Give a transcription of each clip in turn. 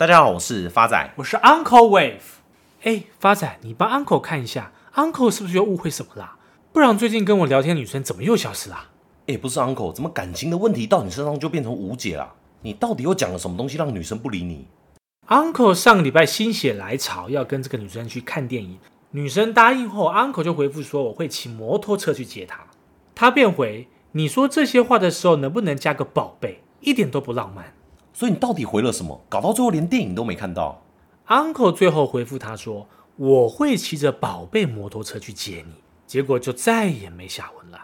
大家好，我是发仔，我是 Uncle Wave。哎，发仔，你帮 Uncle 看一下，Uncle 是不是又误会什么啦？不然最近跟我聊天的女生怎么又消失了？哎，不是 Uncle，怎么感情的问题到你身上就变成无解了？你到底又讲了什么东西让女生不理你？Uncle 上个礼拜心血来潮要跟这个女生去看电影，女生答应后，Uncle 就回复说我会骑摩托车去接她。她便回你说这些话的时候能不能加个宝贝？一点都不浪漫。所以你到底回了什么？搞到最后连电影都没看到。Uncle 最后回复他说：“我会骑着宝贝摩托车去接你。”结果就再也没下文了。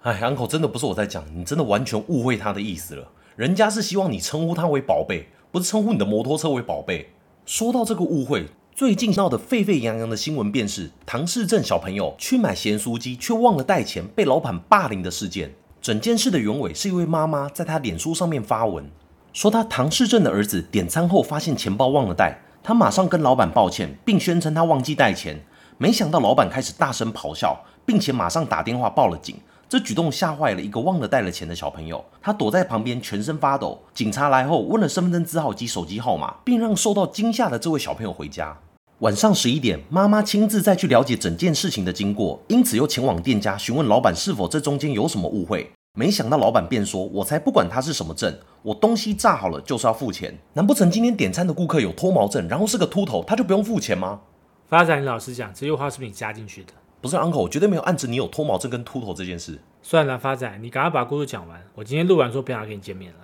哎，Uncle 真的不是我在讲，你真的完全误会他的意思了。人家是希望你称呼他为宝贝，不是称呼你的摩托车为宝贝。说到这个误会，最近闹得沸沸扬扬的新闻便是唐氏镇小朋友去买咸酥鸡却忘了带钱，被老板霸凌的事件。整件事的原委是一位妈妈在她脸书上面发文。说他唐氏症的儿子点餐后发现钱包忘了带，他马上跟老板抱歉，并宣称他忘记带钱。没想到老板开始大声咆哮，并且马上打电话报了警。这举动吓坏了一个忘了带了钱的小朋友，他躲在旁边全身发抖。警察来后问了身份证字号及手机号码，并让受到惊吓的这位小朋友回家。晚上十一点，妈妈亲自再去了解整件事情的经过，因此又前往店家询问老板是否这中间有什么误会。没想到老板便说：“我才不管他是什么症，我东西炸好了就是要付钱。难不成今天点餐的顾客有脱毛症，然后是个秃头，他就不用付钱吗？”发展，你老实讲，这句话是不是你加进去的？不是，uncle，我绝对没有暗指你有脱毛症跟秃头这件事。算了，发展，你赶快把故事讲完。我今天录完之后不想跟你见面了。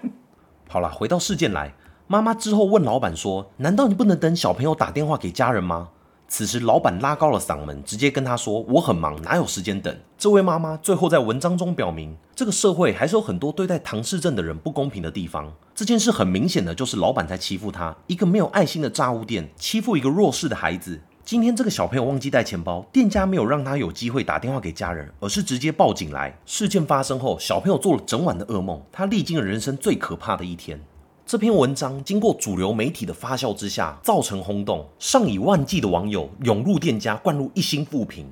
好了，回到事件来，妈妈之后问老板说：“难道你不能等小朋友打电话给家人吗？”此时，老板拉高了嗓门，直接跟他说：“我很忙，哪有时间等？”这位妈妈最后在文章中表明，这个社会还是有很多对待唐氏症的人不公平的地方。这件事很明显的就是老板在欺负他，一个没有爱心的炸物店欺负一个弱势的孩子。今天这个小朋友忘记带钱包，店家没有让他有机会打电话给家人，而是直接报警来。事件发生后，小朋友做了整晚的噩梦，他历经了人生最可怕的一天。这篇文章经过主流媒体的发酵之下，造成轰动，上以万计的网友涌入店家，灌入一星负评，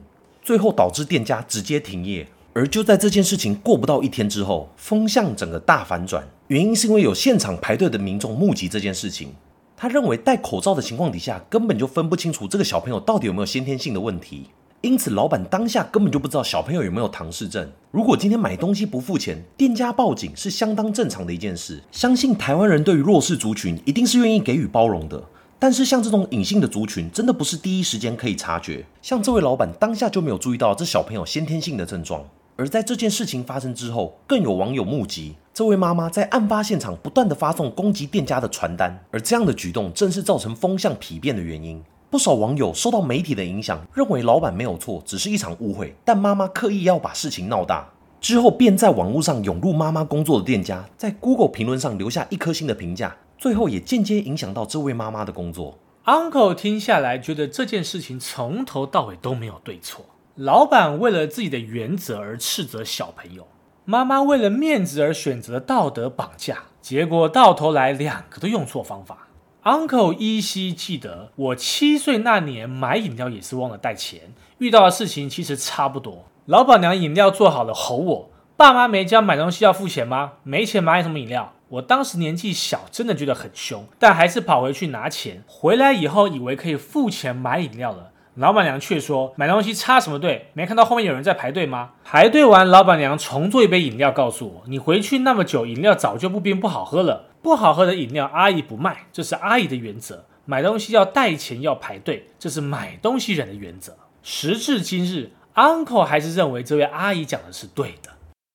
最后导致店家直接停业。而就在这件事情过不到一天之后，风向整个大反转，原因是因为有现场排队的民众目击这件事情，他认为戴口罩的情况底下，根本就分不清楚这个小朋友到底有没有先天性的问题。因此，老板当下根本就不知道小朋友有没有唐氏症。如果今天买东西不付钱，店家报警是相当正常的一件事。相信台湾人对于弱势族群一定是愿意给予包容的。但是，像这种隐性的族群，真的不是第一时间可以察觉。像这位老板当下就没有注意到这小朋友先天性的症状。而在这件事情发生之后，更有网友目击这位妈妈在案发现场不断地发送攻击店家的传单，而这样的举动正是造成风向丕变的原因。不少网友受到媒体的影响，认为老板没有错，只是一场误会。但妈妈刻意要把事情闹大，之后便在网络上涌入妈妈工作的店家，在 Google 评论上留下一颗星的评价，最后也间接影响到这位妈妈的工作。Uncle 听下来觉得这件事情从头到尾都没有对错，老板为了自己的原则而斥责小朋友，妈妈为了面子而选择道德绑架，结果到头来两个都用错方法。Uncle 依稀记得，我七岁那年买饮料也是忘了带钱，遇到的事情其实差不多。老板娘饮料做好了，吼我：“爸妈没教买东西要付钱吗？没钱买什么饮料？”我当时年纪小，真的觉得很凶，但还是跑回去拿钱。回来以后，以为可以付钱买饮料了，老板娘却说：“买东西插什么队？没看到后面有人在排队吗？”排队完，老板娘重做一杯饮料，告诉我：“你回去那么久，饮料早就不冰不好喝了。”不好喝的饮料，阿姨不卖，这是阿姨的原则。买东西要带钱，要排队，这是买东西人的原则。时至今日，Uncle 还是认为这位阿姨讲的是对的。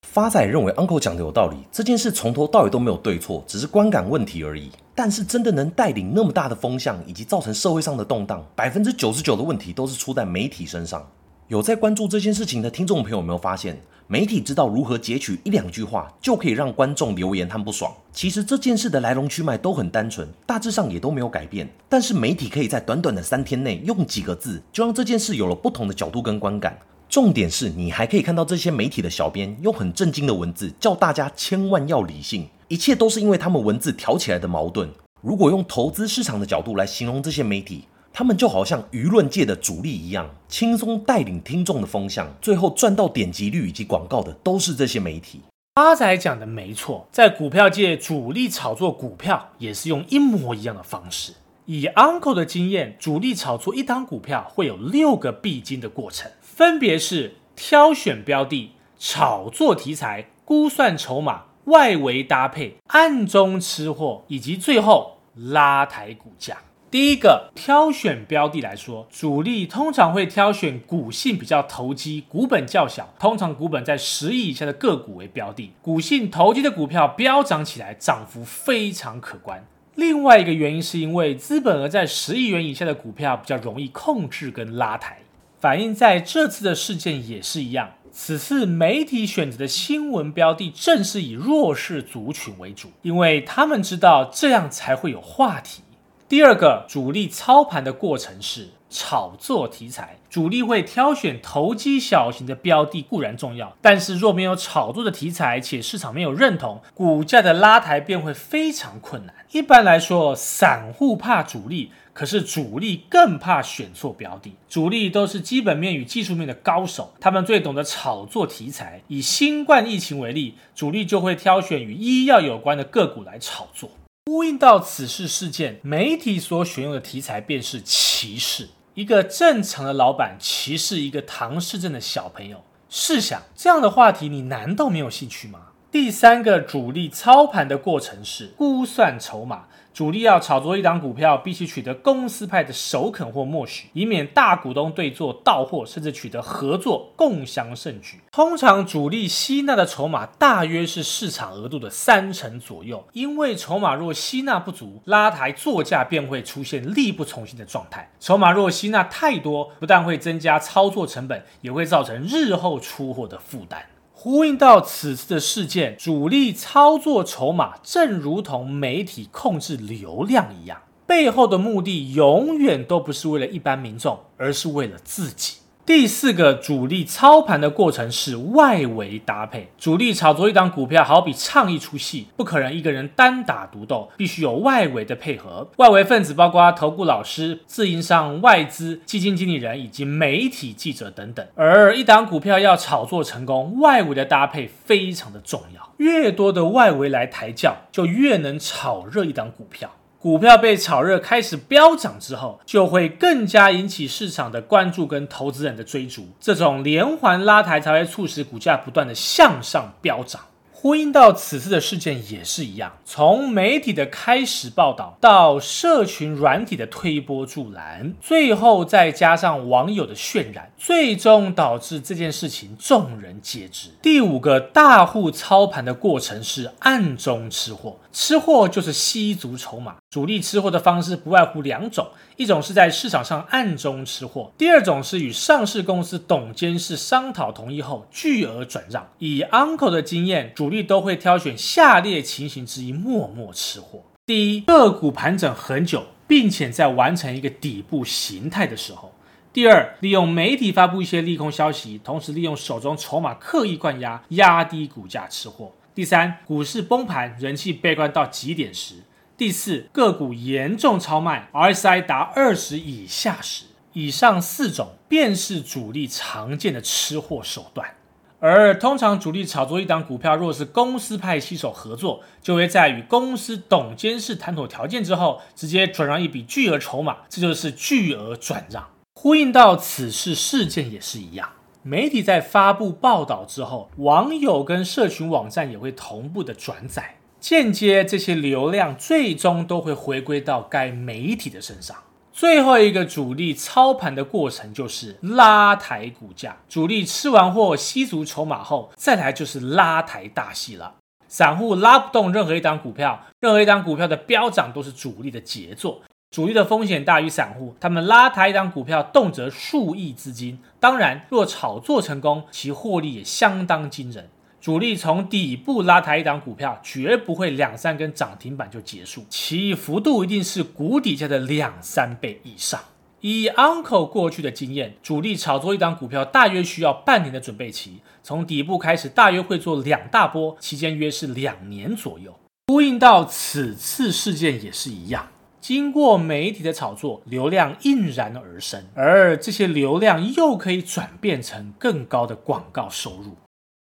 发仔认为 Uncle 讲的有道理，这件事从头到尾都没有对错，只是观感问题而已。但是真的能带领那么大的风向，以及造成社会上的动荡，百分之九十九的问题都是出在媒体身上。有在关注这件事情的听众朋友有没有发现，媒体知道如何截取一两句话就可以让观众留言和不爽？其实这件事的来龙去脉都很单纯，大致上也都没有改变。但是媒体可以在短短的三天内用几个字就让这件事有了不同的角度跟观感。重点是你还可以看到这些媒体的小编用很震惊的文字叫大家千万要理性，一切都是因为他们文字挑起来的矛盾。如果用投资市场的角度来形容这些媒体，他们就好像舆论界的主力一样，轻松带领听众的风向，最后赚到点击率以及广告的都是这些媒体。阿仔讲的没错，在股票界，主力炒作股票也是用一模一样的方式。以 Uncle 的经验，主力炒作一档股票会有六个必经的过程，分别是挑选标的、炒作题材、估算筹码、外围搭配、暗中吃货，以及最后拉抬股价。第一个挑选标的来说，主力通常会挑选股性比较投机、股本较小，通常股本在十亿以下的个股为标的。股性投机的股票飙涨起来，涨幅非常可观。另外一个原因是因为资本额在十亿元以下的股票比较容易控制跟拉抬。反映在这次的事件也是一样。此次媒体选择的新闻标的正是以弱势族群为主，因为他们知道这样才会有话题。第二个主力操盘的过程是炒作题材，主力会挑选投机小型的标的固然重要，但是若没有炒作的题材，且市场没有认同，股价的拉抬便会非常困难。一般来说，散户怕主力，可是主力更怕选错标的。主力都是基本面与技术面的高手，他们最懂得炒作题材。以新冠疫情为例，主力就会挑选与医药有关的个股来炒作。呼应到此事事件，媒体所选用的题材便是歧视。一个正常的老板歧视一个唐氏症的小朋友，试想这样的话题，你难道没有兴趣吗？第三个主力操盘的过程是估算筹码。主力要炒作一档股票，必须取得公司派的首肯或默许，以免大股东对做到货，甚至取得合作共襄盛举。通常主力吸纳的筹码大约是市场额度的三成左右，因为筹码若吸纳不足，拉抬作价便会出现力不从心的状态。筹码若吸纳太多，不但会增加操作成本，也会造成日后出货的负担。呼应到此次的事件，主力操作筹码，正如同媒体控制流量一样，背后的目的永远都不是为了一般民众，而是为了自己。第四个主力操盘的过程是外围搭配。主力炒作一档股票，好比唱一出戏，不可能一个人单打独斗，必须有外围的配合。外围分子包括投顾老师、自营商、外资、基金经理人以及媒体记者等等。而一档股票要炒作成功，外围的搭配非常的重要。越多的外围来抬轿，就越能炒热一档股票。股票被炒热，开始飙涨之后，就会更加引起市场的关注跟投资人的追逐。这种连环拉抬才会促使股价不断的向上飙涨。呼应到此次的事件也是一样，从媒体的开始报道到社群软体的推波助澜，最后再加上网友的渲染，最终导致这件事情众人皆知。第五个大户操盘的过程是暗中吃货，吃货就是吸足筹码。主力吃货的方式不外乎两种，一种是在市场上暗中吃货，第二种是与上市公司董监事商讨同意后巨额转让。以 Uncle 的经验，主力都会挑选下列情形之一默默吃货：第一，个股盘整很久，并且在完成一个底部形态的时候；第二，利用媒体发布一些利空消息，同时利用手中筹码刻意灌压，压低股价吃货；第三，股市崩盘，人气悲观到极点时。第四，个股严重超卖，RSI 达二十以下时，以上四种便是主力常见的吃货手段。而通常主力炒作一档股票，若是公司派携手合作，就会在与公司董监事谈妥条件之后，直接转让一笔巨额筹码，这就是巨额转让。呼应到此事事件也是一样，媒体在发布报道之后，网友跟社群网站也会同步的转载。间接这些流量最终都会回归到该媒体的身上。最后一个主力操盘的过程就是拉抬股价。主力吃完货吸足筹码后，再来就是拉抬大戏了。散户拉不动任何一档股票，任何一档股票的飙涨都是主力的杰作。主力的风险大于散户，他们拉抬一档股票动辄数亿资金。当然，若炒作成功，其获利也相当惊人。主力从底部拉抬一档股票，绝不会两三根涨停板就结束，其幅度一定是谷底价的两三倍以上。以 Uncle 过去的经验，主力炒作一档股票大约需要半年的准备期，从底部开始大约会做两大波，期间约是两年左右。呼应到此次事件也是一样，经过媒体的炒作，流量应然而生，而这些流量又可以转变成更高的广告收入。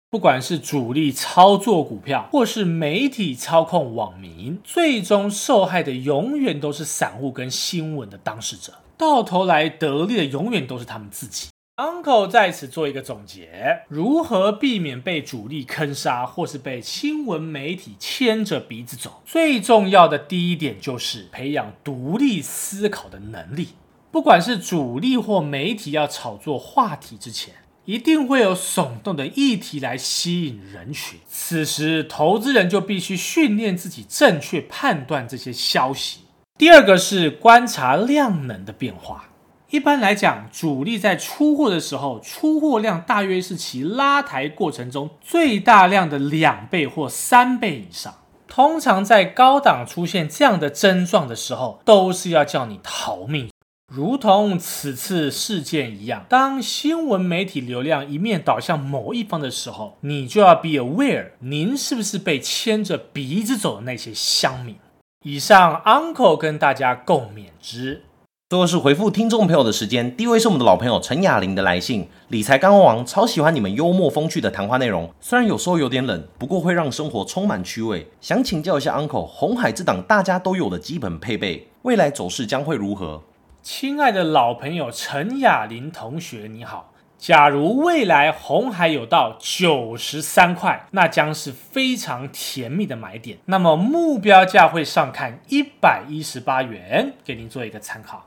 不管是主力操作股票，或是媒体操控网民，最终受害的永远都是散户跟新闻的当事者，到头来得利的永远都是他们自己。Uncle 在此做一个总结：如何避免被主力坑杀，或是被新闻媒体牵着鼻子走？最重要的第一点就是培养独立思考的能力。不管是主力或媒体要炒作话题之前，一定会有耸动的议题来吸引人群。此时，投资人就必须训练自己正确判断这些消息。第二个是观察量能的变化。一般来讲，主力在出货的时候，出货量大约是其拉抬过程中最大量的两倍或三倍以上。通常在高档出现这样的症状的时候，都是要叫你逃命。如同此次事件一样，当新闻媒体流量一面倒向某一方的时候，你就要 be aware，您是不是被牵着鼻子走的那些乡民？以上，Uncle 跟大家共勉之。最后是回复听众朋友的时间，第一位是我们的老朋友陈雅玲的来信。理财干货王超喜欢你们幽默风趣的谈话内容，虽然有时候有点冷，不过会让生活充满趣味。想请教一下 Uncle，红海这档大家都有的基本配备，未来走势将会如何？亲爱的老朋友陈雅玲同学，你好。假如未来红海有到九十三块，那将是非常甜蜜的买点。那么目标价会上看一百一十八元，给您做一个参考。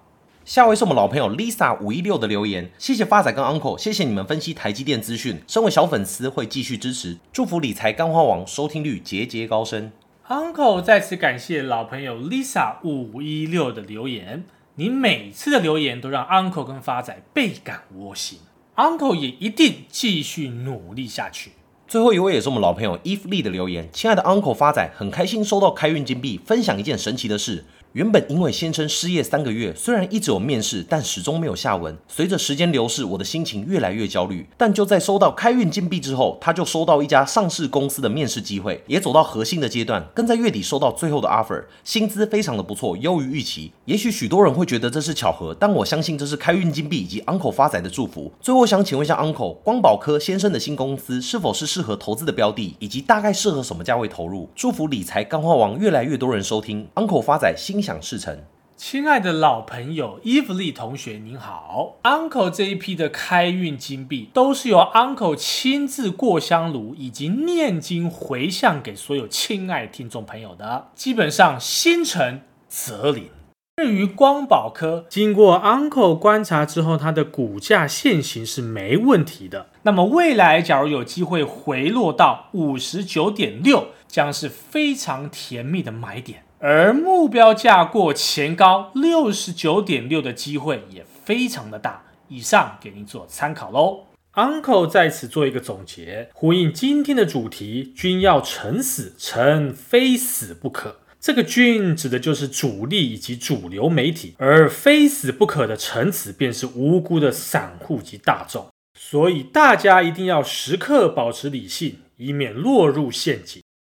下位是我们老朋友 Lisa 五一六的留言，谢谢发仔跟 Uncle，谢谢你们分析台积电资讯，身为小粉丝会继续支持，祝福理财干花王收听率节节高升。Uncle 再次感谢老朋友 Lisa 五一六的留言，你每次的留言都让 Uncle 跟发仔倍感窝心，Uncle 也一定继续努力下去。最后一位也是我们老朋友 Eve Lee 的留言，亲爱的 Uncle 发仔，很开心收到开运金币，分享一件神奇的事。原本因为先生失业三个月，虽然一直有面试，但始终没有下文。随着时间流逝，我的心情越来越焦虑。但就在收到开运金币之后，他就收到一家上市公司的面试机会，也走到核心的阶段，更在月底收到最后的 offer，薪资非常的不错，优于预期。也许许多人会觉得这是巧合，但我相信这是开运金币以及 Uncle 发财的祝福。最后想请问一下 Uncle，光宝科先生的新公司是否是适合投资的标的，以及大概适合什么价位投入？祝福理财干货王越来越多人收听，Uncle 发财新心想事成。亲爱的老朋友伊芙丽同学您好，Uncle 这一批的开运金币都是由 Uncle 亲自过香炉以及念经回向给所有亲爱听众朋友的，基本上心诚则灵。至于光宝科，经过 Uncle 观察之后，它的股价现行是没问题的。那么未来假如有机会回落到五十九点六，将是非常甜蜜的买点。而目标价过前高六十九点六的机会也非常的大，以上给您做参考喽。Uncle 在此做一个总结，呼应今天的主题：君要臣死，臣非死不可。这个君指的就是主力以及主流媒体，而非死不可的臣子便是无辜的散户及大众。所以大家一定要时刻保持理性，以免落入陷阱。